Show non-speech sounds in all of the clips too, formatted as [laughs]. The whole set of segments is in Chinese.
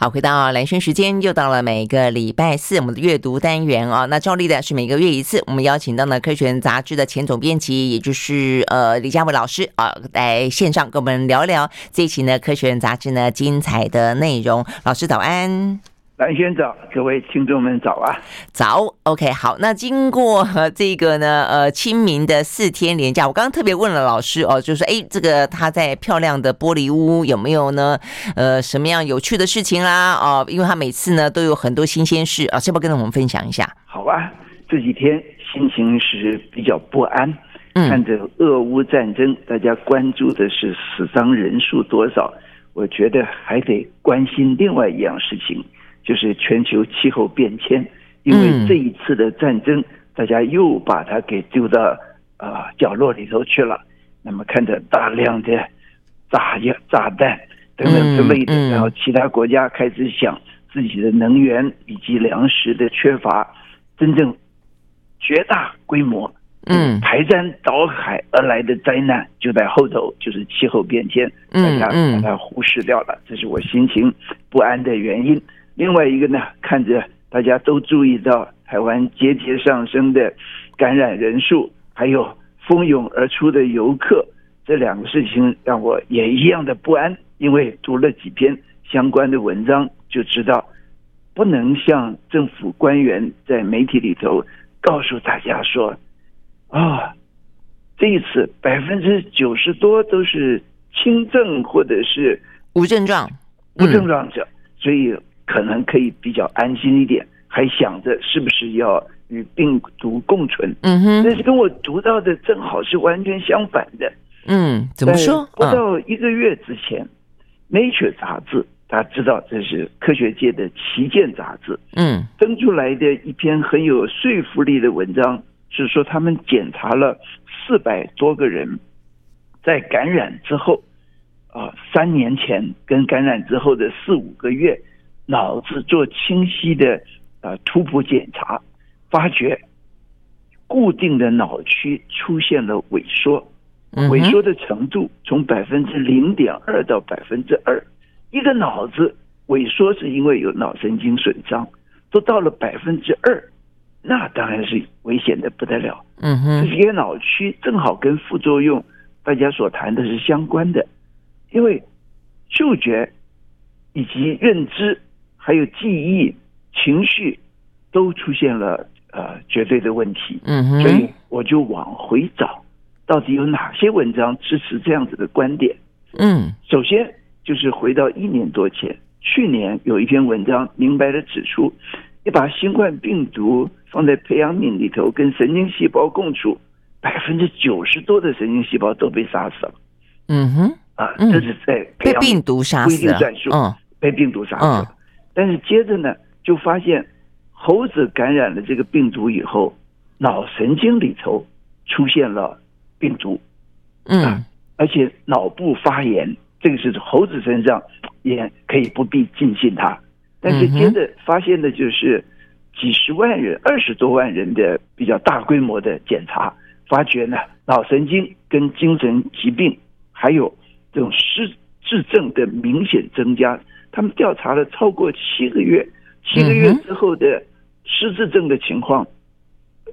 好，回到蓝轩时间，又到了每个礼拜四我们的阅读单元啊、哦。那照例的是每个月一次，我们邀请到了《科学》杂志的前总编辑，也就是呃李佳伟老师啊，来线上跟我们聊聊这一期呢《科学》杂志呢精彩的内容。老师早安。兰萱早，各位听众们早啊！早，OK，好。那经过这个呢，呃，清明的四天连假，我刚刚特别问了老师哦，就是哎，这个他在漂亮的玻璃屋有没有呢？呃，什么样有趣的事情啦？哦，因为他每次呢都有很多新鲜事啊，要不要跟我们分享一下？好啊，这几天心情是比较不安，嗯、看着俄乌战争，大家关注的是死伤人数多少，我觉得还得关心另外一样事情。就是全球气候变迁，因为这一次的战争，大家又把它给丢到啊、呃、角落里头去了。那么看着大量的炸药、炸弹等等之类的，然后其他国家开始想自己的能源以及粮食的缺乏，真正绝大规模嗯排山倒海而来的灾难就在后头，就是气候变迁，大家把它忽视掉了，这是我心情不安的原因。另外一个呢，看着大家都注意到台湾节节上升的感染人数，还有蜂拥而出的游客，这两个事情让我也一样的不安。因为读了几篇相关的文章，就知道不能像政府官员在媒体里头告诉大家说，啊，这一次百分之九十多都是轻症或者是无症状、无症状者，所以。可能可以比较安心一点，还想着是不是要与病毒共存。嗯哼，但是跟我读到的正好是完全相反的。嗯，怎么说？不到一个月之前，嗯，《Nature》杂志，大家知道这是科学界的旗舰杂志。嗯，登出来的一篇很有说服力的文章，是说他们检查了四百多个人，在感染之后，啊，三年前跟感染之后的四五个月。脑子做清晰的呃图谱检查，发觉固定的脑区出现了萎缩，萎缩的程度从百分之零点二到百分之二。一个脑子萎缩是因为有脑神经损伤，都到了百分之二，那当然是危险的不得了。嗯哼，这些脑区正好跟副作用大家所谈的是相关的，因为嗅觉以及认知。还有记忆、情绪都出现了呃绝对的问题，嗯哼，所以我就往回找，到底有哪些文章支持这样子的观点？嗯，首先就是回到一年多前，去年有一篇文章明白的指出，你把新冠病毒放在培养皿里头跟神经细胞共处，百分之九十多的神经细胞都被杀死了。嗯哼，啊，这是在被病毒杀死了，嗯，被病毒杀死了。但是接着呢，就发现猴子感染了这个病毒以后，脑神经里头出现了病毒，嗯，而且脑部发炎，这个是猴子身上也可以不必尽信它。但是接着发现的就是几十万人、二十多万人的比较大规模的检查，发觉呢，脑神经跟精神疾病还有这种失智症的明显增加。他们调查了超过七个月，七个月之后的失智症的情况，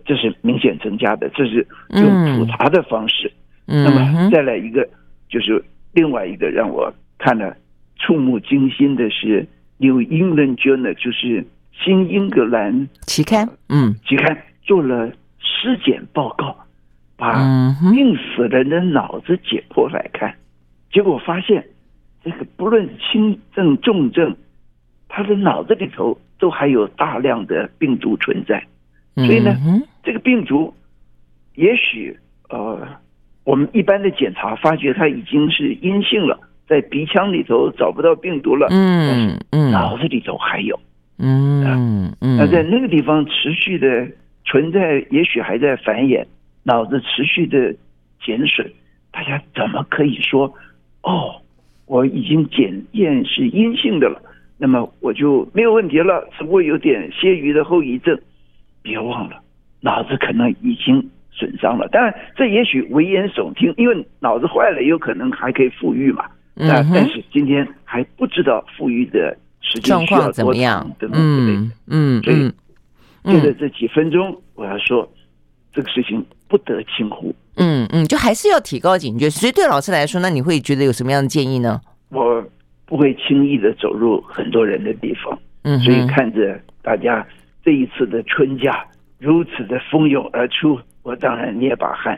这是明显增加的。这是用普查的方式。那么再来一个，就是另外一个让我看了触目惊心的是《New England Journal》，就是新英格兰期刊，嗯，期刊做了尸检报告，把病死人的脑子解剖来看，结果发现。这个不论轻症重症，他的脑子里头都还有大量的病毒存在，所以呢，这个病毒也许呃，我们一般的检查发觉它已经是阴性了，在鼻腔里头找不到病毒了，嗯嗯，脑子里头还有，嗯嗯，那在那个地方持续的存在，也许还在繁衍，脑子持续的减损，大家怎么可以说哦？我已经检验是阴性的了，那么我就没有问题了，只不过有点些余的后遗症。别忘了，脑子可能已经损伤了。当然，这也许危言耸听，因为脑子坏了，有可能还可以复愈嘛。那但是今天还不知道复愈的状况怎么样？等等之类的。嗯，所以就在这几分钟，我要说这个事情不得轻忽。嗯嗯，就还是要提高警觉。所以对老师来说，那你会觉得有什么样的建议呢？我不会轻易的走入很多人的地方。嗯，所以看着大家这一次的春假如此的蜂拥而出，我当然捏把汗。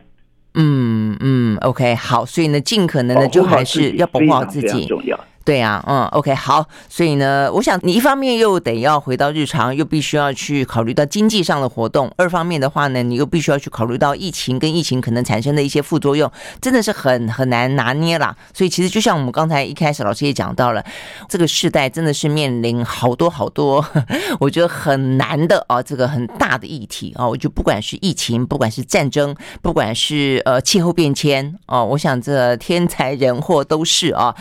嗯嗯，OK，好，所以呢，尽可能的就还是要保护好自己，非常重要。对啊，嗯，OK，好，所以呢，我想你一方面又得要回到日常，又必须要去考虑到经济上的活动；二方面的话呢，你又必须要去考虑到疫情跟疫情可能产生的一些副作用，真的是很很难拿捏啦。所以其实就像我们刚才一开始老师也讲到了，这个时代真的是面临好多好多，[laughs] 我觉得很难的啊，这个很大的议题啊。我就不管是疫情，不管是战争，不管是呃气候变迁哦，我想这天灾人祸都是啊。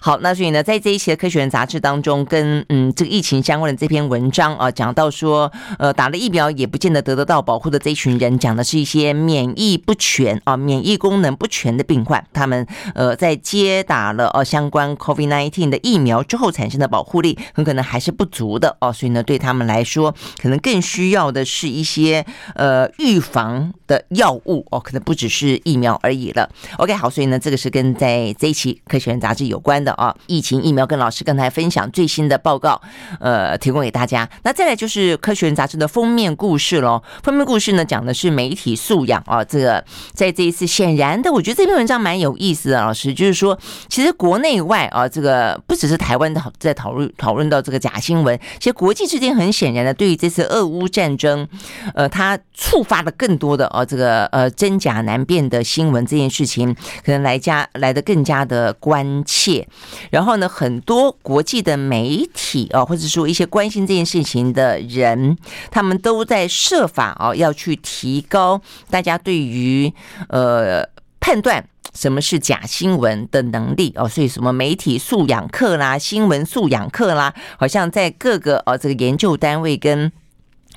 好，那所以。呢在这一期的《科学人》杂志当中，跟嗯这个疫情相关的这篇文章啊，讲到说，呃，打了疫苗也不见得得得到保护的这一群人，讲的是一些免疫不全啊、免疫功能不全的病患，他们呃在接打了呃相关 COVID-19 的疫苗之后产生的保护力，很可能还是不足的哦，所以呢，对他们来说，可能更需要的是一些呃预防的药物哦，可能不只是疫苗而已了。OK，好，所以呢，这个是跟在这一期《科学人》杂志有关的啊，疫情疫苗跟老师刚才分享最新的报告，呃，提供给大家。那再来就是《科学人》杂志的封面故事喽。封面故事呢，讲的是媒体素养啊。这个在这一次显然的，我觉得这篇文章蛮有意思的。老师就是说，其实国内外啊，这个不只是台湾的在讨论讨论到这个假新闻，其实国际之间很显然的，对于这次俄乌战争，呃，它触发了更多的啊，这个呃真假难辨的新闻这件事情，可能来加来的更加的关切。然后。呢，很多国际的媒体啊，或者说一些关心这件事情的人，他们都在设法啊，要去提高大家对于呃判断什么是假新闻的能力哦。所以什么媒体素养课啦、新闻素养课啦，好像在各个哦这个研究单位跟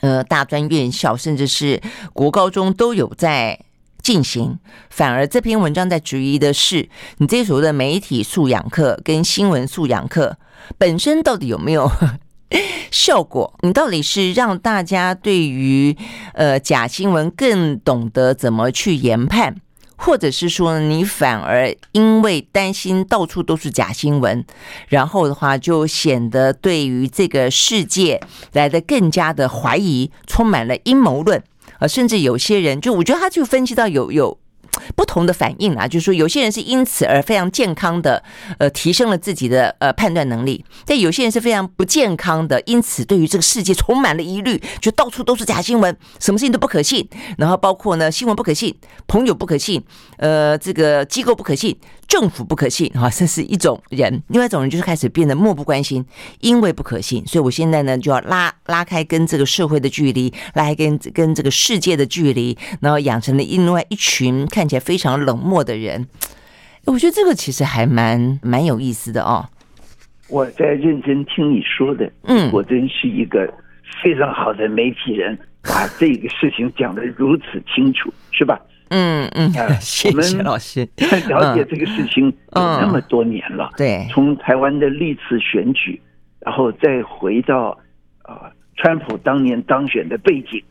呃大专院校，甚至是国高中都有在。进行，反而这篇文章在质疑的是，你这所谓的媒体素养课跟新闻素养课本身到底有没有 [laughs] 效果？你到底是让大家对于呃假新闻更懂得怎么去研判，或者是说你反而因为担心到处都是假新闻，然后的话就显得对于这个世界来的更加的怀疑，充满了阴谋论。啊，甚至有些人，就我觉得他就分析到有有不同的反应啊，就是说有些人是因此而非常健康的，呃，提升了自己的呃判断能力；但有些人是非常不健康的，因此对于这个世界充满了疑虑，就到处都是假新闻，什么事情都不可信，然后包括呢新闻不可信，朋友不可信，呃，这个机构不可信。政府不可信哈，这是一种人；另外一种人就是开始变得漠不关心，因为不可信，所以我现在呢就要拉拉开跟这个社会的距离，拉开跟跟这个世界的距离，然后养成了另外一群看起来非常冷漠的人。我觉得这个其实还蛮蛮有意思的哦。我在认真听你说的，嗯，我真是一个非常好的媒体人，[laughs] 把这个事情讲得如此清楚，是吧？嗯嗯，[laughs] 谢谢老师。[laughs] 了解这个事情有那么多年了，对，从台湾的历次选举，然后再回到啊，川普当年当选的背景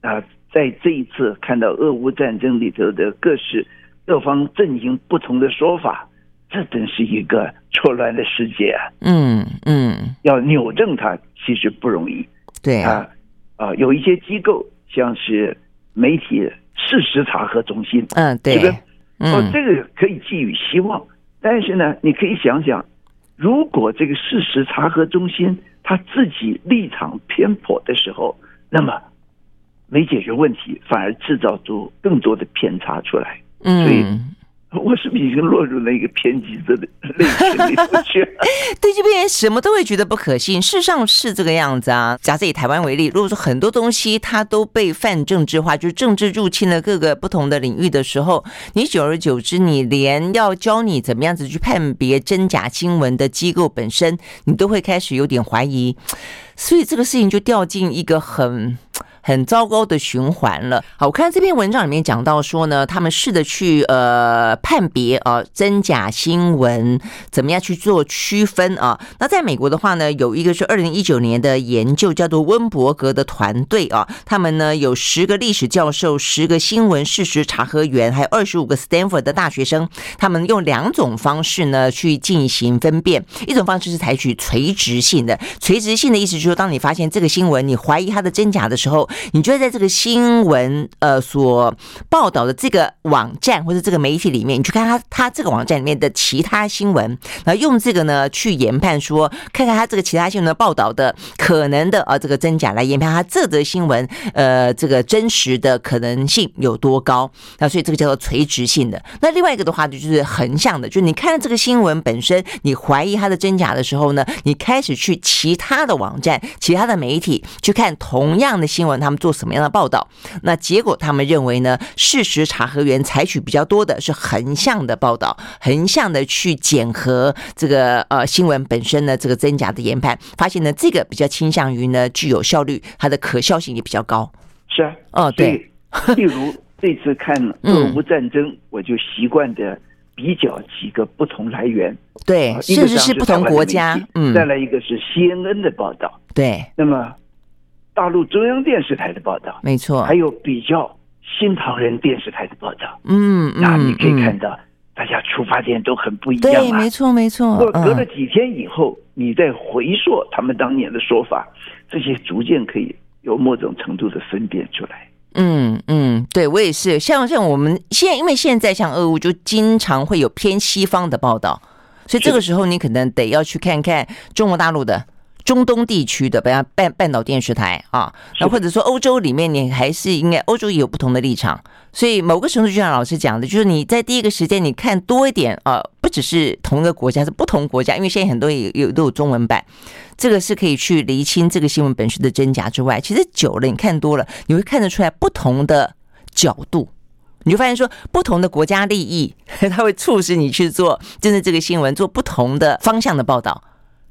啊，在这一次看到俄乌战争里头的各式各方阵营不同的说法，这真是一个错乱的世界啊！嗯嗯，要扭正它其实不容易。对啊啊，有一些机构像是媒体。事实查核中心，嗯，对，这个，哦，这个可以寄予希望。但是呢，你可以想想，如果这个事实查核中心他自己立场偏颇的时候，那么没解决问题，反而制造出更多的偏差出来。嗯，所以。我是不是已经落入了一个偏激的类型里头去？[laughs] 对这边什么都会觉得不可信，事实上是这个样子啊。假设以台湾为例，如果说很多东西它都被泛政治化，就是政治入侵了各个不同的领域的时候，你久而久之，你连要教你怎么样子去判别真假新闻的机构本身，你都会开始有点怀疑。所以这个事情就掉进一个很很糟糕的循环了。好，我看这篇文章里面讲到说呢，他们试着去呃判别啊真假新闻，怎么样去做区分啊？那在美国的话呢，有一个是二零一九年的研究，叫做温伯格的团队啊，他们呢有十个历史教授、十个新闻事实查核员，还有二十五个 Stanford 的大学生，他们用两种方式呢去进行分辨。一种方式是采取垂直性的，垂直性的意思就是说，当你发现这个新闻，你怀疑它的真假的时候，你就会在这个新闻呃所报道的这个网站或者这个媒体里面，你去看它它这个网站里面的其他新闻，然后用这个呢去研判说，看看它这个其他新闻的报道的可能的啊这个真假，来研判它这则新闻呃这个真实的可能性有多高。那所以这个叫做垂直性的。那另外一个的话就是横向的，就是你看这个新闻本身，你怀疑它的真假的时候呢，你开始去其他的网站、其他的媒体去看同样的新闻，他们做什么样的报道。那结果他们认为呢，事实查核员采取比较多的是横向的报道，横向的去检核这个呃新闻本身的这个真假的研判，发现呢这个比较倾向于呢具有效率，它的可效性也比较高。是啊，哦对，例如这次看俄乌战争，我就习惯的。比较几个不同来源，对，甚至是不同国家。嗯，再来一个是 CNN 的报道，对。那么大陆中央电视台的报道，没错，还有比较新唐人电视台的报道，嗯，那你可以看到，大家出发点都很不一样。对，没错，没错。隔了几天以后，你再回溯他们当年的说法，这些逐渐可以有某种程度的分辨出来。嗯嗯，对我也是，像像我们现在，因为现在像俄乌就经常会有偏西方的报道，所以这个时候你可能得要去看看中国大陆的。中东地区的，比方半半岛电视台啊，那或者说欧洲里面，你还是应该欧洲也有不同的立场，所以某个程度就像老师讲的，就是你在第一个时间你看多一点啊，不只是同一个国家，是不同国家，因为现在很多也有都有中文版，这个是可以去厘清这个新闻本身的真假之外，其实久了你看多了，你会看得出来不同的角度，你就发现说不同的国家利益，[laughs] 它会促使你去做真的这个新闻，做不同的方向的报道。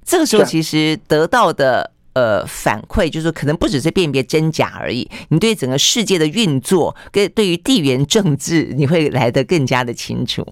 这个时候，其实得到的呃反馈，就是可能不只是辨别真假而已。你对整个世界的运作，跟对于地缘政治，你会来得更加的清楚。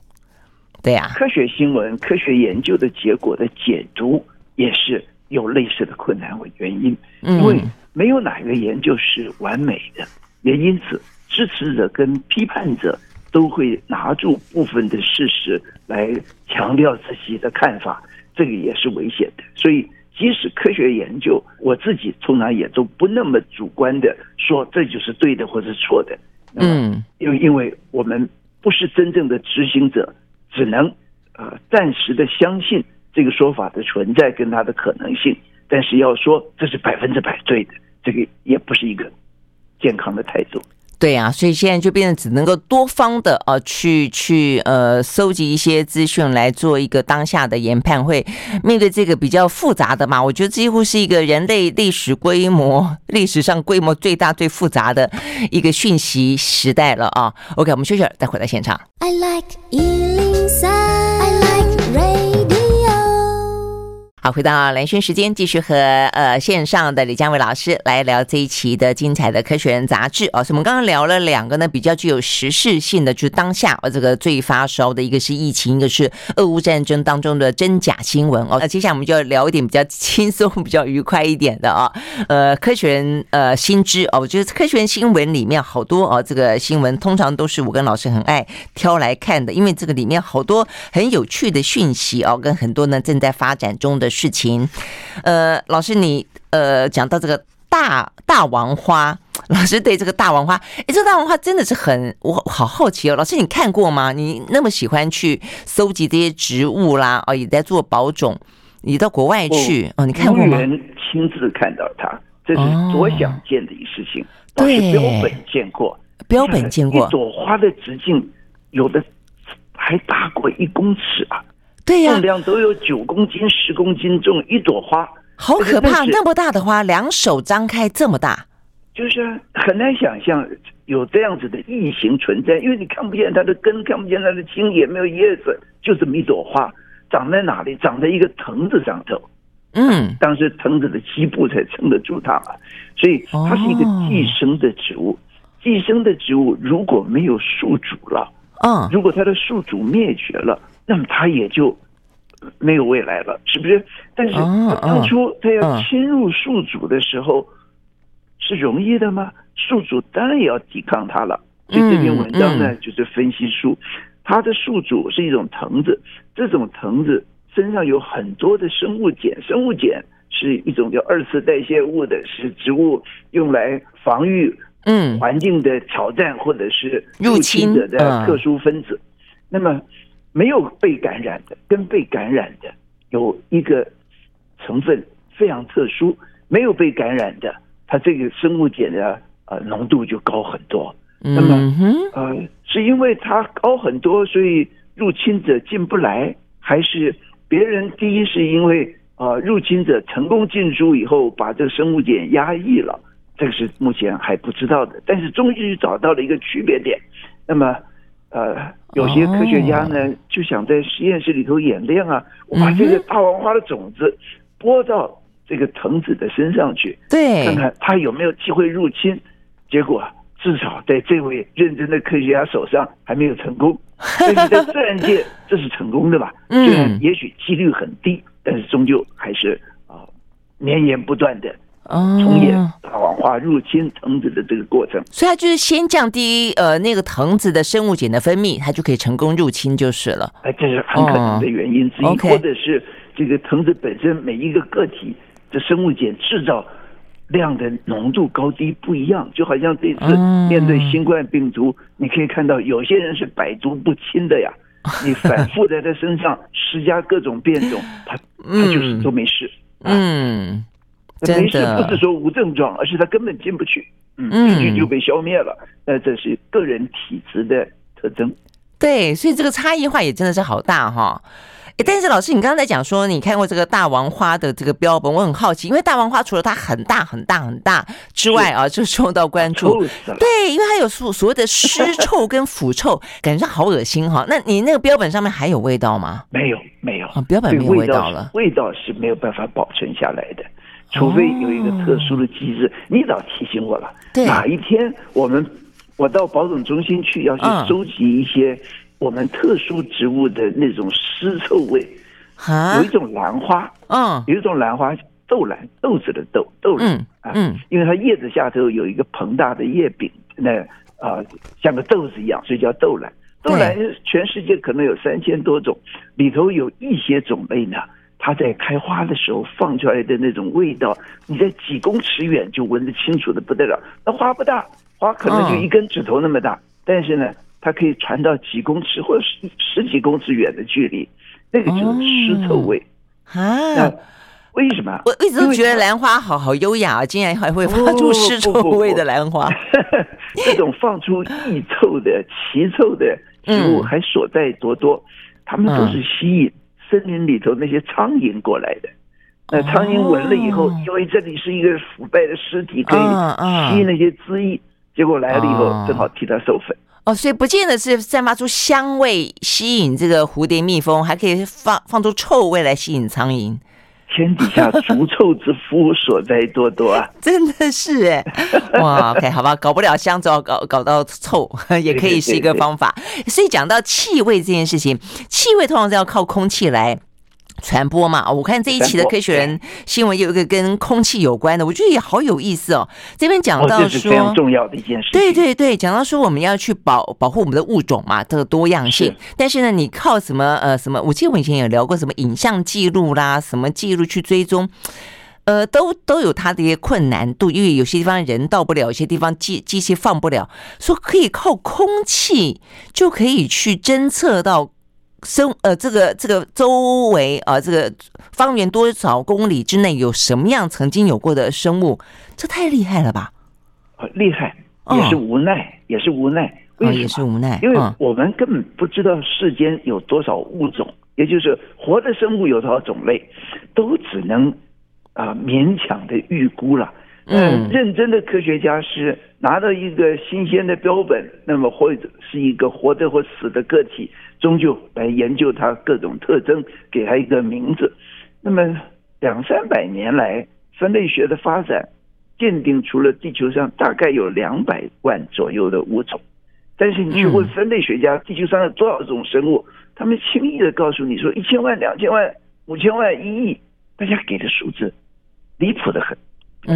对呀，科学新闻、科学研究的结果的解读，也是有类似的困难和原因。因为没有哪一个研究是完美的，也因此支持者跟批判者都会拿住部分的事实来强调自己的看法。这个也是危险的，所以即使科学研究，我自己通常也都不那么主观的说这就是对的或者是错的。嗯，因为因为我们不是真正的执行者，只能呃暂时的相信这个说法的存在跟它的可能性，但是要说这是百分之百对的，这个也不是一个健康的态度。对啊，所以现在就变成只能够多方的啊，去去呃搜集一些资讯来做一个当下的研判，会面对这个比较复杂的嘛？我觉得几乎是一个人类历史规模历史上规模最大最复杂的一个讯息时代了啊。OK，我们休息，再回到现场。I like E 0 3。I like Ray 好，回到蓝轩时间，继续和呃线上的李佳维老师来聊这一期的精彩的科学人杂志哦。所以我们刚刚聊了两个呢，比较具有时事性的，就是当下呃这个最发烧的一个是疫情，一个是俄乌战争当中的真假新闻哦。那接下来我们就要聊一点比较轻松、比较愉快一点的啊。呃，科学人呃新知哦，我觉得科学人新闻里面好多哦，这个新闻通常都是我跟老师很爱挑来看的，因为这个里面好多很有趣的讯息哦，跟很多呢正在发展中的。事情，呃，老师你呃讲到这个大大王花，[laughs] 老师对这个大王花，哎，这个大王花真的是很我好好奇哦。老师你看过吗？你那么喜欢去搜集这些植物啦，哦，也在做保种，你到国外去哦，哦，你看过吗？亲自看到它，这是多想见的一事情。对，标本见过，标本见过，一朵花的直径有的还大过一公尺啊。对呀，重量都有九公斤、十公斤重，一朵花好可怕！那么大的花，两手张开这么大，就是很难想象有这样子的异形存在，因为你看不见它的根，看不见它的茎，也没有叶子，就这么一朵花，长在哪里？长在一个藤子上头。嗯，当时藤子的基部才撑得住它嘛，所以它是一个寄生的植物。寄生的植物如果没有宿主了，嗯，如果它的宿主灭绝了，那么它也就没有未来了，是不是？但是当初它要侵入宿主的时候，是容易的吗？宿主当然也要抵抗它了。所以这篇文章呢，就是分析出它的宿主是一种藤子，这种藤子身上有很多的生物碱，生物碱是一种叫二次代谢物的，是植物用来防御嗯环境的挑战或者是入侵者的特殊分子。那么没有被感染的跟被感染的有一个成分非常特殊，没有被感染的，它这个生物碱的呃浓度就高很多。那么，呃，是因为它高很多，所以入侵者进不来，还是别人第一是因为啊、呃，入侵者成功进出以后，把这个生物碱压抑了，这个是目前还不知道的。但是终于找到了一个区别点。那么，呃，有些科学家呢就想在实验室里头演练啊，我把这个大王花的种子播到这个藤子的身上去，对，看看它有没有机会入侵。结果。至少在这位认真的科学家手上还没有成功，[laughs] 但是在自然界这是成功的吧？虽然也许几率很低，但是终究还是啊绵延不断的重演大王花入侵藤子的这个过程。所以它就是先降低呃那个藤子的生物碱的分泌，它就可以成功入侵就是了。哎，这是很可能的原因之一，或者是这个藤子本身每一个个体的生物碱制造。量的浓度高低不一样，就好像这次 [laughs] 面对新冠病毒，你可以看到有些人是百毒不侵的呀。你反复在他身上施加各种变种，他他就是都没事。嗯，没事不是说无症状，而是他根本进不去，嗯，病菌就被消灭了。那这是个人体质的特征。对，所以这个差异化也真的是好大哈。但是老师，你刚刚在讲说你看过这个大王花的这个标本，我很好奇，因为大王花除了它很大很大很大之外啊，就受到关注。对，因为它有所所谓的尸臭跟腐臭，感觉好恶心哈。那你那个标本上面还有味道吗？没有，没有，啊标本没有味道了。味道是没有办法保存下来的，除非有一个特殊的机制。你早提醒我了，对，哪一天我们我到保种中心去要去收集一些。我们特殊植物的那种湿臭味，有一种兰花，嗯，有一种兰花，豆兰，豆子的豆，豆兰啊，嗯，因为它叶子下头有一个膨大的叶柄，那啊，像个豆子一样，所以叫豆兰。豆兰全世界可能有三千多种，里头有一些种类呢，它在开花的时候放出来的那种味道，你在几公尺远就闻得清楚的不得了。那花不大，花可能就一根指头那么大，但是呢。它可以传到几公尺或者十十几公尺远的距离，那个就是尸臭味啊！为什么？我一直都觉得兰花好好优雅啊，竟然还会发出尸臭味的兰花。[laughs] 这种放出异臭的奇臭的植物还所在多多，它们都是吸引森林里头那些苍蝇过来的。那苍蝇闻了以后，因为这里是一个腐败的尸体，可以吸那些汁液，结果来了以后正好替它授粉。哦，所以不见得是散发出香味吸引这个蝴蝶、蜜蜂，还可以放放出臭味来吸引苍蝇。天底下足 [laughs] 臭之夫所在多多啊！[laughs] 真的是哎，哇，OK，好吧，搞不了香，只要搞搞到臭，[laughs] 也可以是一个方法。所以讲到气味这件事情，气味通常是要靠空气来。传播嘛，我看这一期的《科学人》新闻有一个跟空气有关的，我觉得也好有意思哦。这边讲到说，这是非常重要的一件事。对对对，讲到说我们要去保保护我们的物种嘛，这个多样性。但是呢，你靠什么呃什么？我记得我以前有聊过什么影像记录啦，什么记录去追踪，呃，都都有它的一些困难度，因为有些地方人到不了，有些地方机机器放不了。说可以靠空气就可以去侦测到。生呃，这个这个周围啊，这个方圆多少公里之内有什么样曾经有过的生物？这太厉害了吧！厉害也是无奈，哦、也是无奈。为什么？也是无奈，因为我们根本不知道世间有多少物种，也就是活的生物有多少种类，都只能啊、呃、勉强的预估了。嗯，认真的科学家是拿到一个新鲜的标本，那么或者是一个活的或死的个体，终究来研究它各种特征，给它一个名字。那么两三百年来分类学的发展，鉴定出了地球上大概有两百万左右的物种。但是你去问分类学家，地球上有多少种生物？他们轻易的告诉你说一千万、两千万、五千万、一亿，大家给的数字离谱的很，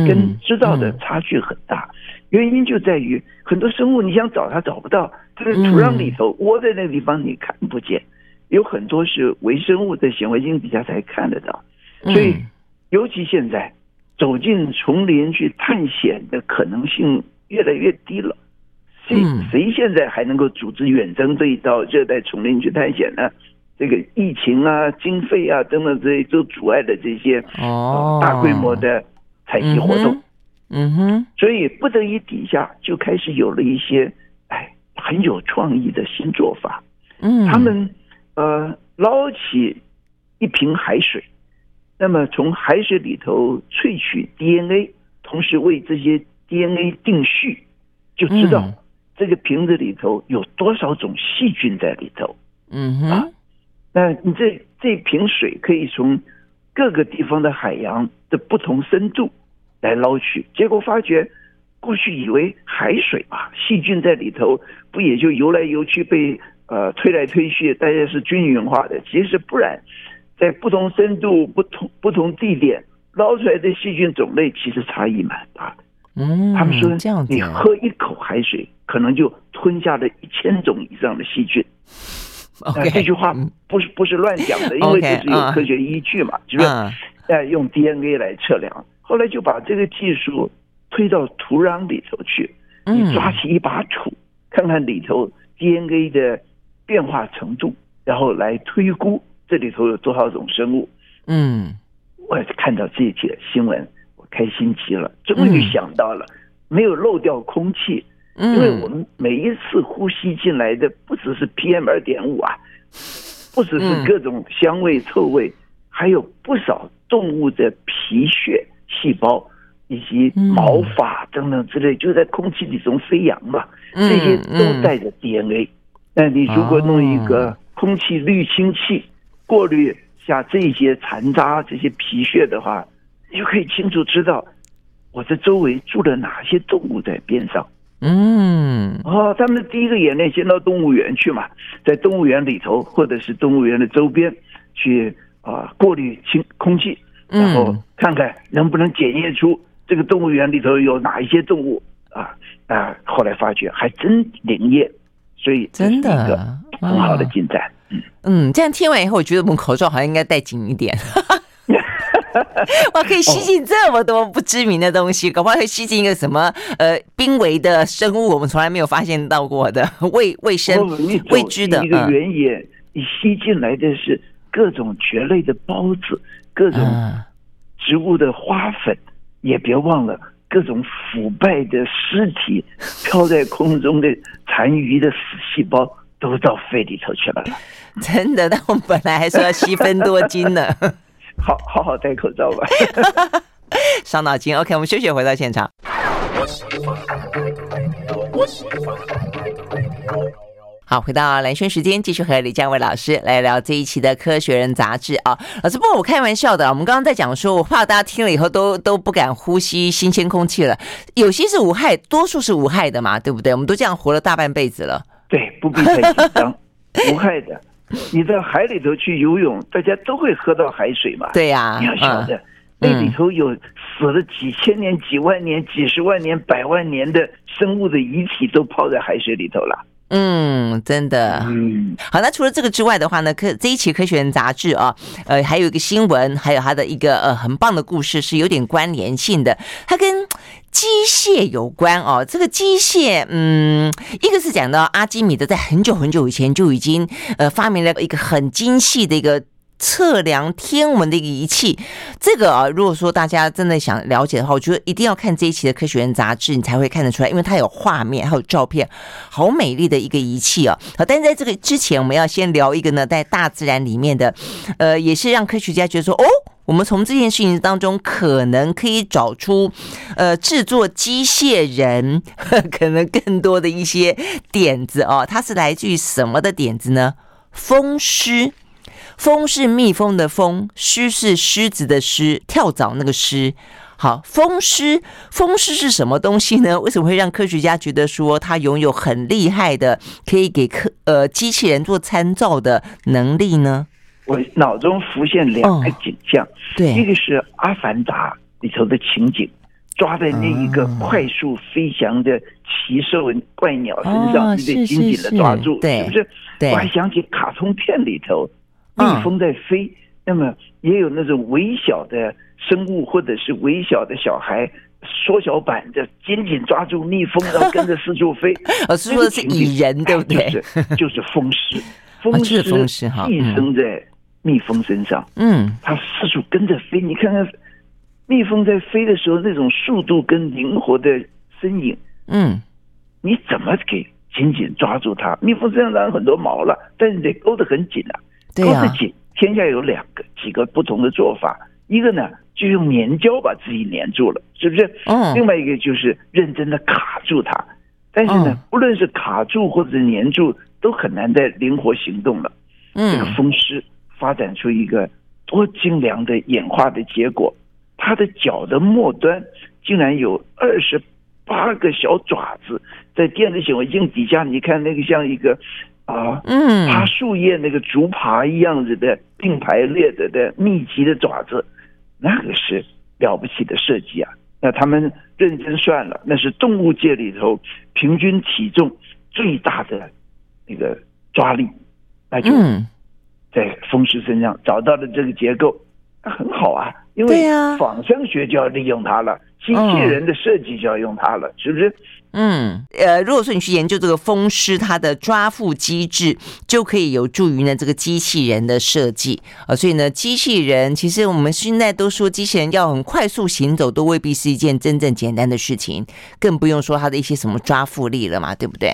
跟知道的差距很大。原因就在于很多生物你想找它找不到，它在土壤里头窝在那个地方你看不见。有很多是微生物在显微镜底下才看得到，所以尤其现在走进丛林去探险的可能性越来越低了。谁谁现在还能够组织远征队到热带丛林去探险呢？这个疫情啊、经费啊等等这些都阻碍了这些哦大规模的采集活动。嗯哼，所以不得已底下就开始有了一些哎很有创意的新做法。嗯，他们。呃，捞起一瓶海水，那么从海水里头萃取 DNA，同时为这些 DNA 定序，就知道这个瓶子里头有多少种细菌在里头。嗯哼，啊，那你这这瓶水可以从各个地方的海洋的不同深度来捞取，结果发觉过去以为海水嘛，细菌在里头不也就游来游去被。呃，推来推去，大家是均匀化的。其实不然，在不同深度、不同不同地点捞出来的细菌种类，其实差异蛮大的。嗯，他们说这样子，你喝一口海水，可能就吞下了一千种以上的细菌。那这句话不是不是乱讲的，因为这是有科学依据嘛，就是在用 DNA 来测量。后来就把这个技术推到土壤里头去，你抓起一把土，看看里头 DNA 的。变化程度，然后来推估这里头有多少种生物。嗯，我看到这一节新闻，我开心极了，终于想到了没有漏掉空气。嗯，因为我们每一次呼吸进来的不只是 PM 二点五啊，不只是各种香味、臭味，还有不少动物的皮屑细胞以及毛发等等之类，就在空气里中飞扬嘛，这些都带着 DNA。那你如果弄一个空气滤清器，过滤下这些残渣、这些皮屑的话，你就可以清楚知道我的周围住了哪些动物在边上。嗯，哦，他们第一个演练先到动物园去嘛，在动物园里头或者是动物园的周边去啊过滤清空气，然后看看能不能检验出这个动物园里头有哪一些动物啊啊，后来发觉还真灵验。所以真的很好的进展，嗯嗯，这样听完以后，我觉得我们口罩好像应该戴紧一点。[laughs] 哇，可以吸进这么多不知名的东西，哦、搞不好会吸进一个什么呃濒危的生物，我们从来没有发现到过的 [laughs] 未未生未知的。一个原野，你吸进来的是各种蕨类的孢子，各种植物的花粉，嗯、也别忘了。各种腐败的尸体 [laughs] 飘在空中的残余的死细胞都到肺里头去了，[laughs] 真的？但我们本来还说要七分多斤呢。[laughs] 好好好戴口罩吧，伤脑筋。OK，我们休息回到现场。好，回到蓝轩时间，继续和李佳伟老师来聊这一期的《科学人》杂志啊。老师，不过我开玩笑的，我们刚刚在讲说，我怕大家听了以后都都不敢呼吸新鲜空气了。有些是无害，多数是无害的嘛，对不对？我们都这样活了大半辈子了。对，不必太紧张，无害的。你到海里头去游泳，大家都会喝到海水嘛。对呀、啊，你要晓得，那里头有死了几千年、几万年、几十万年、百万年的生物的遗体，都泡在海水里头了。嗯，真的。嗯，好，那除了这个之外的话呢，科这一期《科学人》杂志啊，呃，还有一个新闻，还有它的一个呃很棒的故事，是有点关联性的，它跟机械有关哦。这个机械，嗯，一个是讲到阿基米德在很久很久以前就已经呃发明了一个很精细的一个。测量天文的一个仪器，这个啊，如果说大家真的想了解的话，我觉得一定要看这一期的《科学人》杂志，你才会看得出来，因为它有画面，还有照片，好美丽的一个仪器啊！好，但是在这个之前，我们要先聊一个呢，在大自然里面的，呃，也是让科学家觉得说，哦，我们从这件事情当中可能可以找出，呃，制作机械人 [laughs] 可能更多的一些点子哦。它是来自于什么的点子呢？风湿。蜂是蜜蜂的蜂，狮是狮子的狮，跳蚤那个狮。好，风狮，风狮是什么东西呢？[laughs] 为什么会让科学家觉得说它拥有很厉害的，可以给科呃机器人做参照的能力呢？我脑中浮现两个景象，哦、对，一个是《阿凡达》里头的情景，抓在那一个快速飞翔的奇兽怪鸟身上，你得紧紧的抓住，对，是不是？对，我还想起卡通片里头，蜜蜂在飞，嗯、那么也有那种微小的。生物或者是微小的小孩，缩小版的紧紧抓住蜜蜂，然后跟着四处飞。[laughs] 我说的是蚁人，对不对？就是就是蜂狮，[laughs] 蜂狮哈，寄生在蜜蜂身上。嗯，它四处跟着飞。你看看蜜蜂在飞的时候那种速度跟灵活的身影。嗯，你怎么给紧紧抓住它？蜜蜂身上当然很多毛了，但是得勾得很紧啊。勾得紧，天下有两个几个不同的做法。一个呢，就用粘胶把自己粘住了，是不是？嗯。另外一个就是认真的卡住它，但是呢，不论是卡住或者是粘住，都很难再灵活行动了。嗯。这个风湿发展出一个多精良的演化的结果，它的脚的末端竟然有二十八个小爪子，在电子显微镜底下，你看那个像一个。啊，嗯，爬树叶那个竹耙一样子的并排列着的密集的爪子，那个是了不起的设计啊！那他们认真算了，那是动物界里头平均体重最大的那个抓力，那就在风狮身上找到了这个结构，那很好啊，因为仿生学就要利用它了，机器人的设计就要用它了，是不是？嗯，呃，如果说你去研究这个风湿它的抓附机制，就可以有助于呢这个机器人的设计啊、呃。所以呢，机器人其实我们现在都说机器人要很快速行走，都未必是一件真正简单的事情，更不用说它的一些什么抓附力了嘛，对不对？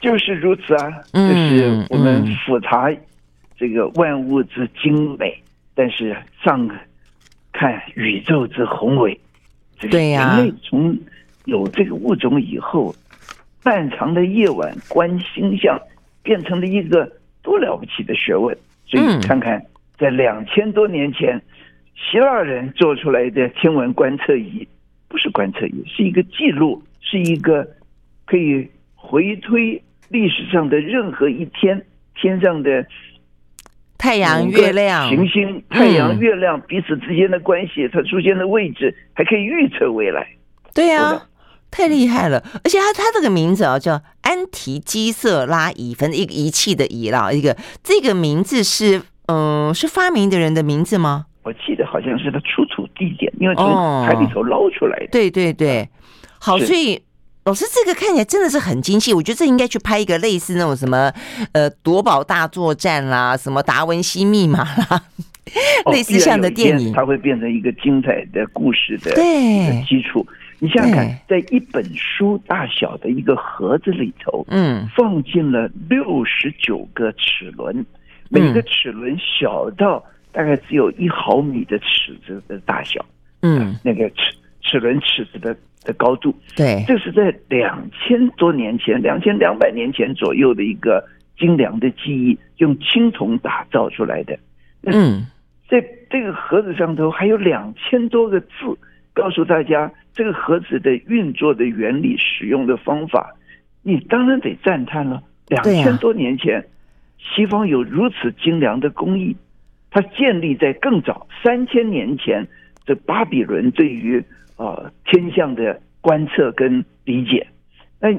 就是如此啊，就是我们俯察这个万物之精美，嗯、但是上看宇宙之宏伟，对呀，人类从有这个物种以后，漫长的夜晚观星象变成了一个多了不起的学问。所以看看，在两千多年前，希腊人做出来的天文观测仪，不是观测仪，是一个记录，是一个可以回推历史上的任何一天天上的太阳、月亮、行星、太阳、月亮彼此之间的关系，它出现的位置，还可以预测未来。对呀。太厉害了，而且他他这个名字啊叫安提基瑟拉仪，反正一个仪器的仪啦，一个这个名字是嗯、呃、是发明的人的名字吗？我记得好像是他出土地点，因为从海里头捞出来的。哦、对对对，好，所以老师这个看起来真的是很精细，我觉得这应该去拍一个类似那种什么呃夺宝大作战啦，什么达文西密码啦，哦、[laughs] 类似这样的电影，它会变成一个精彩的故事的对。基础。你想想看，在一本书大小的一个盒子里头，嗯，放进了六十九个齿轮，每个齿轮小到大概只有一毫米的尺子的大小，嗯，那个齿齿轮尺子的的高度，对，这是在两千多年前，两千两百年前左右的一个精良的技艺，用青铜打造出来的。嗯，在这个盒子上头还有两千多个字。告诉大家这个盒子的运作的原理、使用的方法，你当然得赞叹了。两千多年前，西方有如此精良的工艺，它建立在更早三千年前的巴比伦对于呃天象的观测跟理解。那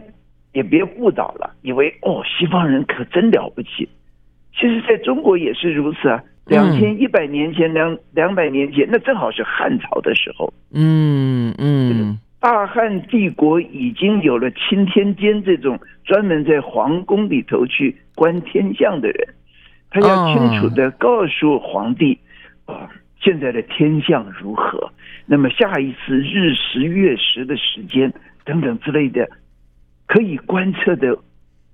也别误导了，以为哦西方人可真了不起。其实在中国也是如此啊。两千一百年前，两两百年前，那正好是汉朝的时候。嗯嗯，大汉帝国已经有了钦天监这种专门在皇宫里头去观天象的人，他要清楚的告诉皇帝啊，现在的天象如何，那么下一次日食月食的时间等等之类的，可以观测的、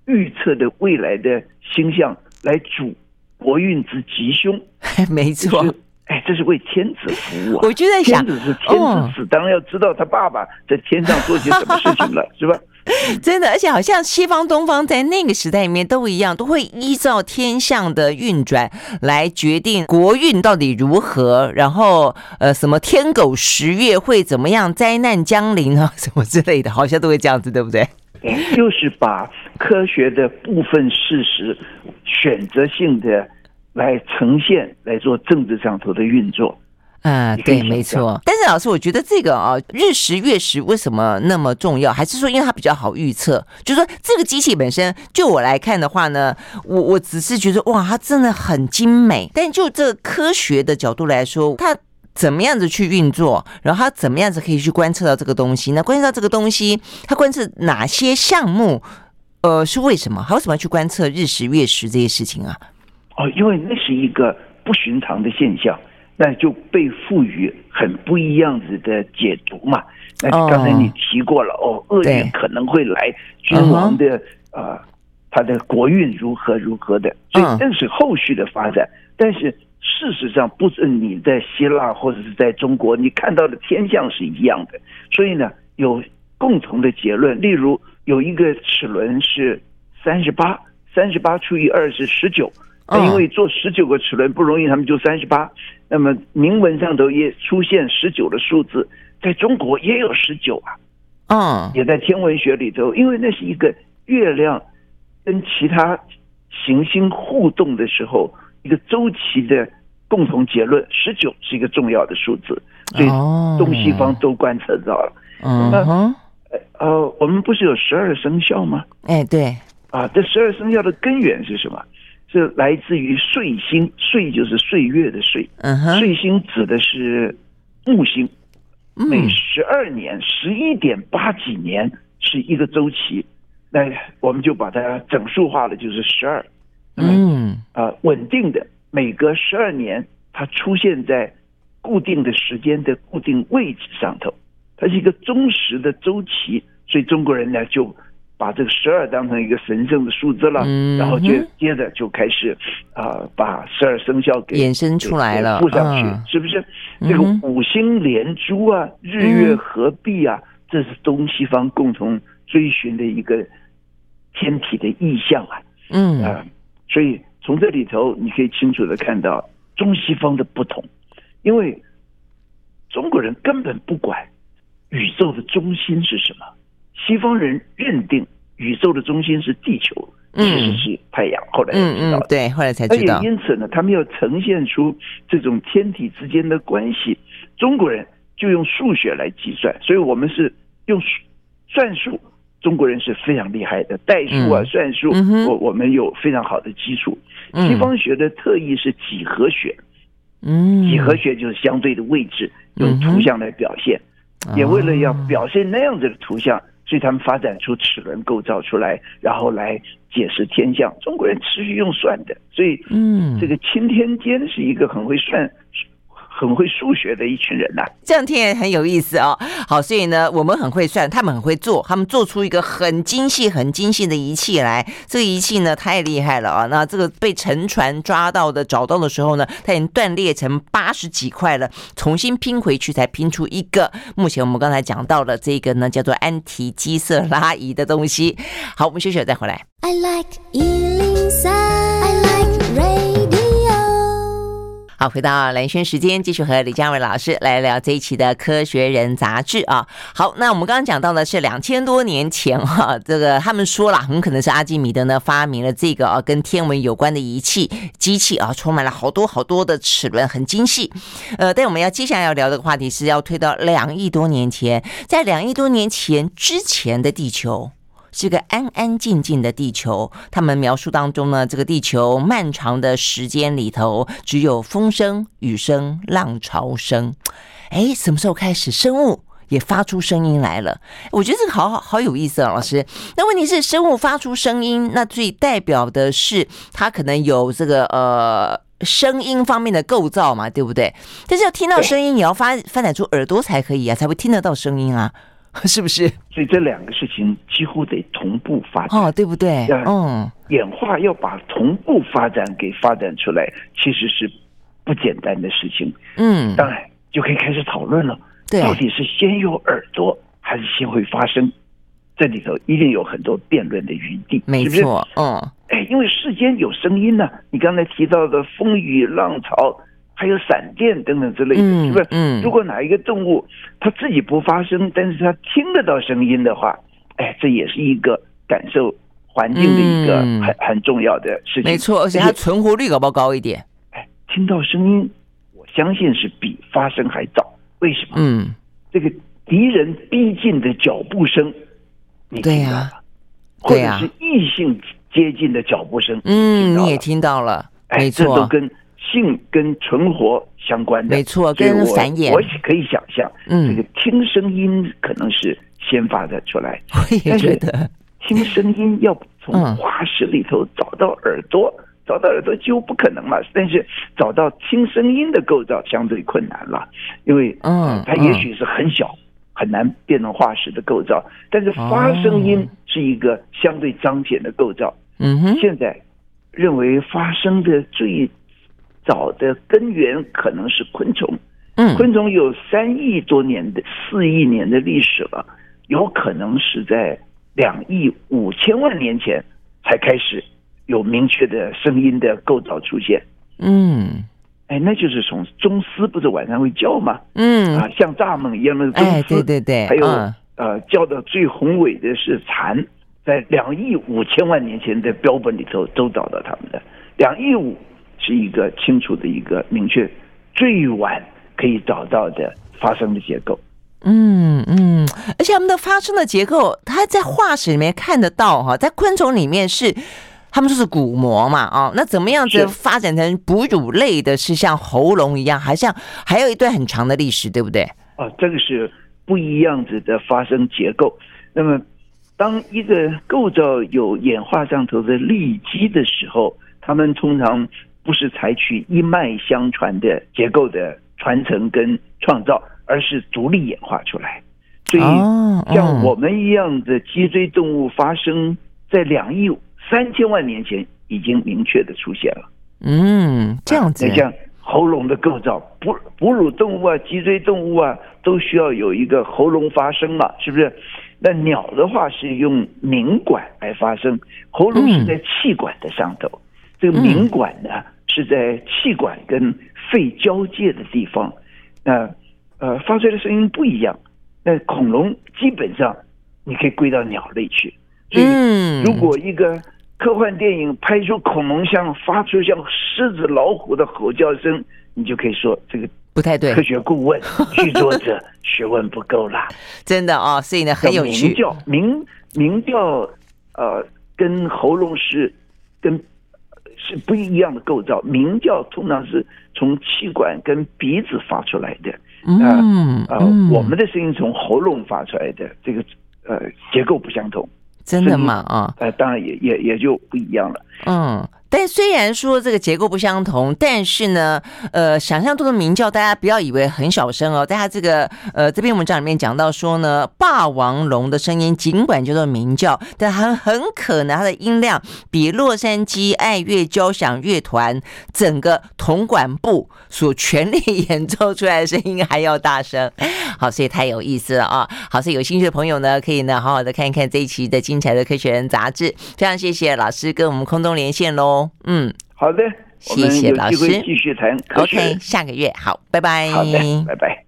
预测的未来的星象来主。国运之吉凶，[laughs] 没错。哎，这是为天子服务啊！我就在想，天子是天之子，当然要知道他爸爸在天上做些什么事情了，[laughs] 是吧？[laughs] 真的，而且好像西方、东方在那个时代里面都一样，都会依照天象的运转来决定国运到底如何，然后呃，什么天狗十月会怎么样，灾难降临啊，[laughs] 什么之类的，好像都会这样子，对不对？就是把科学的部分事实选择性的来呈现，来做政治上头的运作。啊，对，没错。但是老师，我觉得这个啊，日食月食为什么那么重要？还是说因为它比较好预测？就是说这个机器本身，就我来看的话呢，我我只是觉得哇，它真的很精美。但就这个科学的角度来说，它怎么样子去运作？然后它怎么样子可以去观测到这个东西？那观测到这个东西，它观测哪些项目？呃，是为什么？还为什么要去观测日食月食这些事情啊？哦，因为那是一个不寻常的现象。那就被赋予很不一样子的解读嘛。那刚才你提过了哦，厄运可能会来，君王的啊，他的国运如何如何的，所以这是后续的发展。但是事实上，不是你在希腊或者是在中国，你看到的天象是一样的。所以呢，有共同的结论。例如，有一个齿轮是三十八，三十八除以二是十九。因为做十九个齿轮不容易，他们就三十八。那么铭文上头也出现十九的数字，在中国也有十九啊。嗯，也在天文学里头，因为那是一个月亮跟其他行星互动的时候一个周期的共同结论，十九是一个重要的数字，所以东西方都观测到了。嗯，那呃，我们不是有十二生肖吗？哎，对。啊，这十二生肖的根源是什么？是来自于岁星，岁就是岁月的岁，岁星指的是木星，每十二年十一点八几年是一个周期，那我们就把它整数化了，就是十二。嗯，啊，稳定的，每隔十二年它出现在固定的时间的固定位置上头，它是一个忠实的周期，所以中国人呢就。把这个十二当成一个神圣的数字了，嗯、然后就接着就开始啊、呃，把十二生肖给衍生出来了，附上去，嗯、是不是？这个五星连珠啊，嗯、日月合璧啊，这是东西方共同追寻的一个天体的意象啊。嗯啊、呃，所以从这里头你可以清楚的看到中西方的不同，因为中国人根本不管宇宙的中心是什么。西方人认定宇宙的中心是地球，其实是太阳。后来才知道，对，后来才知道。而且因此呢，他们要呈现出这种天体之间的关系，中国人就用数学来计算。所以我们是用算术，中国人是非常厉害的，代数啊，算术，我我们有非常好的基础。西方学的特异是几何学，嗯，几何学就是相对的位置，用图像来表现，也为了要表现那样子的图像。所以他们发展出齿轮构造出来，然后来解释天象。中国人持续用算的，所以嗯，这个钦天监是一个很会算。很会数学的一群人呐、啊，这样听也很有意思哦。好，所以呢，我们很会算，他们很会做，他们做出一个很精细、很精细的仪器来。这个仪器呢，太厉害了啊！那这个被沉船抓到的、找到的时候呢，它已经断裂成八十几块了，重新拼回去才拼出一个。目前我们刚才讲到的这个呢，叫做安提基色拉仪的东西。好，我们休息了再回来。I like 好，回到蓝轩时间，继续和李佳伟老师来聊这一期的《科学人》杂志啊。好，那我们刚刚讲到的是两千多年前哈、这个他们说了，很可能是阿基米德呢发明了这个啊跟天文有关的仪器机器啊，充满了好多好多的齿轮，很精细。呃，但我们要接下来要聊的话题是要推到两亿多年前，在两亿多年前之前的地球。是个安安静静的地球。他们描述当中呢，这个地球漫长的时间里头，只有风声、雨声、浪潮声。哎，什么时候开始生物也发出声音来了？我觉得这个好好好有意思啊，老师。那问题是，生物发出声音，那最代表的是它可能有这个呃声音方面的构造嘛，对不对？但是要听到声音，你要发发展出耳朵才可以啊，才会听得到声音啊。[laughs] 是不是？所以这两个事情几乎得同步发展，哦，对不对？嗯，演化要把同步发展给发展出来，其实是不简单的事情。嗯，当然就可以开始讨论了。对，到底是先有耳朵，还是先会发声？这里头一定有很多辩论的余地，没错？嗯，哎，因为世间有声音呢、啊，你刚才提到的风雨浪潮，还有闪电等等之类的，嗯、是不是？嗯，如果哪一个动物它自己不发声，但是它听得到声音的话，哎，这也是一个感受环境的一个很、嗯、很重要的事情。没错，而且它存活率搞不好高一点。哎，听到声音，我相信是比发声还早。为什么？嗯，这个敌人逼近的脚步声。你听到了，对呀、啊，或者是异性接近的脚步声，嗯，你也听到了，没错，这都跟性跟存活相关的，没错，跟繁衍，我可以想象，嗯，这个听声音可能是先发的出来，[laughs] 我也觉得。听声音要从化石里头找到耳朵，嗯、找到耳朵几乎不可能了，但是找到听声音的构造相对困难了，因为嗯，它也许是很小。嗯很难变成化石的构造，但是发声音是一个相对彰显的构造。嗯哼，现在认为发声的最早的根源可能是昆虫。嗯，昆虫有三亿多年的四亿年的历史了，有可能是在两亿五千万年前才开始有明确的声音的构造出现。嗯。哎，那就是从螽斯不是晚上会叫吗？嗯啊，像蚱蜢一样的螽斯，哎，对对对，还有、嗯、呃叫的最宏伟的是蝉，在两亿五千万年前的标本里头都找到它们的。两亿五是一个清楚的一个明确，最晚可以找到的发生的结构。嗯嗯，而且它们的发生的结构，它在化石里面看得到哈，在昆虫里面是。他们说是骨膜嘛，哦，那怎么样子发展成哺乳类的，是像喉咙一样，还像还有一段很长的历史，对不对？啊，这个是不一样子的发生结构。那么，当一个构造有演化上头的利基的时候，他们通常不是采取一脉相传的结构的传承跟创造，而是独立演化出来。所以，像我们一样的脊椎动物发生在两亿。三千万年前已经明确的出现了。嗯，这样子。你像喉咙的构造，哺哺乳动物啊、脊椎动物啊，都需要有一个喉咙发声嘛，是不是？那鸟的话是用鸣管来发声，喉咙是在气管的上头，嗯、这个鸣管呢是在气管跟肺交界的地方。那呃，发出来的声音不一样。那恐龙基本上你可以归到鸟类去。所以如果一个科幻电影拍出恐龙像发出像狮子、老虎的吼叫声，你就可以说这个不太对。科学顾问、剧作者 [laughs] 学问不够啦，真的啊、哦，所以呢很有趣。鸣叫鸣鸣叫，呃，跟喉咙是跟是不一样的构造。鸣叫通常是从气管跟鼻子发出来的，嗯呃，我们的声音从喉咙发出来的，这个呃结构不相同。真的吗？啊，呃，当然也也也就不一样了。嗯。但虽然说这个结构不相同，但是呢，呃，想象中的鸣叫，大家不要以为很小声哦。在他这个呃这篇文章里面讲到说呢，霸王龙的声音尽管叫做鸣叫，但很很可能它的音量比洛杉矶爱乐交响乐团整个铜管部所全力 [laughs] 演奏出来的声音还要大声。[laughs] 好，所以太有意思了啊！好，所以有兴趣的朋友呢，可以呢好好的看一看这一期的精彩的科学人杂志。非常谢谢老师跟我们空中连线喽喽。嗯，好的，谢谢老师，继续谈。OK，下个月好，拜拜。好的，拜拜。